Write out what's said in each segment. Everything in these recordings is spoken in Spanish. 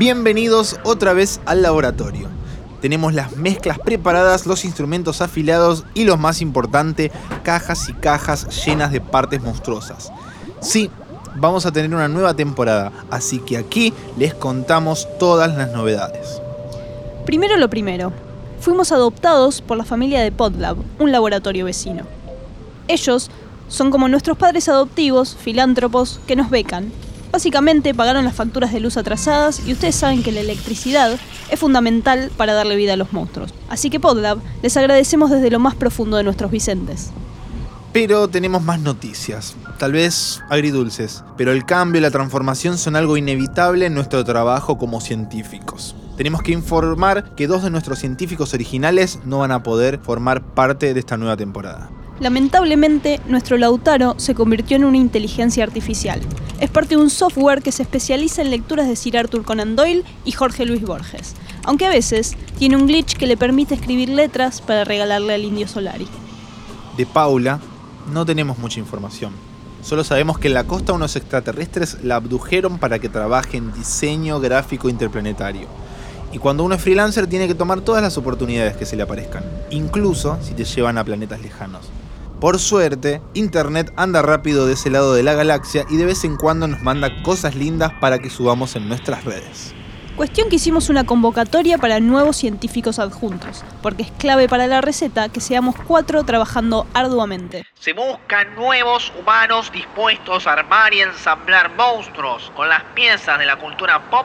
Bienvenidos otra vez al laboratorio. Tenemos las mezclas preparadas, los instrumentos afilados y lo más importante, cajas y cajas llenas de partes monstruosas. Sí, vamos a tener una nueva temporada, así que aquí les contamos todas las novedades. Primero lo primero. Fuimos adoptados por la familia de Podlab, un laboratorio vecino. Ellos son como nuestros padres adoptivos, filántropos, que nos becan. Básicamente pagaron las facturas de luz atrasadas y ustedes saben que la electricidad es fundamental para darle vida a los monstruos. Así que Podlab, les agradecemos desde lo más profundo de nuestros Vicentes. Pero tenemos más noticias, tal vez agridulces, pero el cambio y la transformación son algo inevitable en nuestro trabajo como científicos. Tenemos que informar que dos de nuestros científicos originales no van a poder formar parte de esta nueva temporada. Lamentablemente, nuestro Lautaro se convirtió en una inteligencia artificial. Es parte de un software que se especializa en lecturas de Sir Arthur Conan Doyle y Jorge Luis Borges, aunque a veces tiene un glitch que le permite escribir letras para regalarle al indio Solari. De Paula no tenemos mucha información. Solo sabemos que en la costa unos extraterrestres la abdujeron para que trabaje en diseño gráfico interplanetario. Y cuando uno es freelancer tiene que tomar todas las oportunidades que se le aparezcan, incluso si te llevan a planetas lejanos. Por suerte, Internet anda rápido de ese lado de la galaxia y de vez en cuando nos manda cosas lindas para que subamos en nuestras redes. Cuestión que hicimos una convocatoria para nuevos científicos adjuntos, porque es clave para la receta que seamos cuatro trabajando arduamente. Se buscan nuevos humanos dispuestos a armar y ensamblar monstruos con las piezas de la cultura pop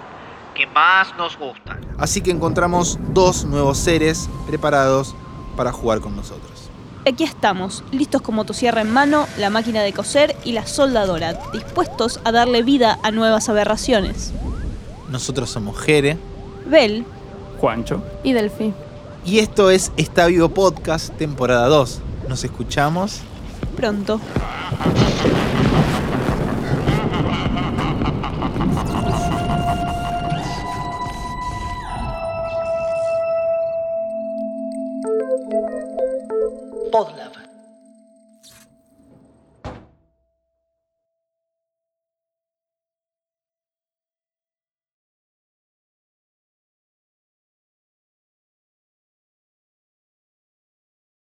que más nos gustan. Así que encontramos dos nuevos seres preparados para jugar con nosotros. Aquí estamos, listos con motosierra en mano, la máquina de coser y la soldadora, dispuestos a darle vida a nuevas aberraciones. Nosotros somos Jere. Bel. Juancho. Y Delphi. Y esto es Está Vivo Podcast, temporada 2. Nos escuchamos pronto. podlove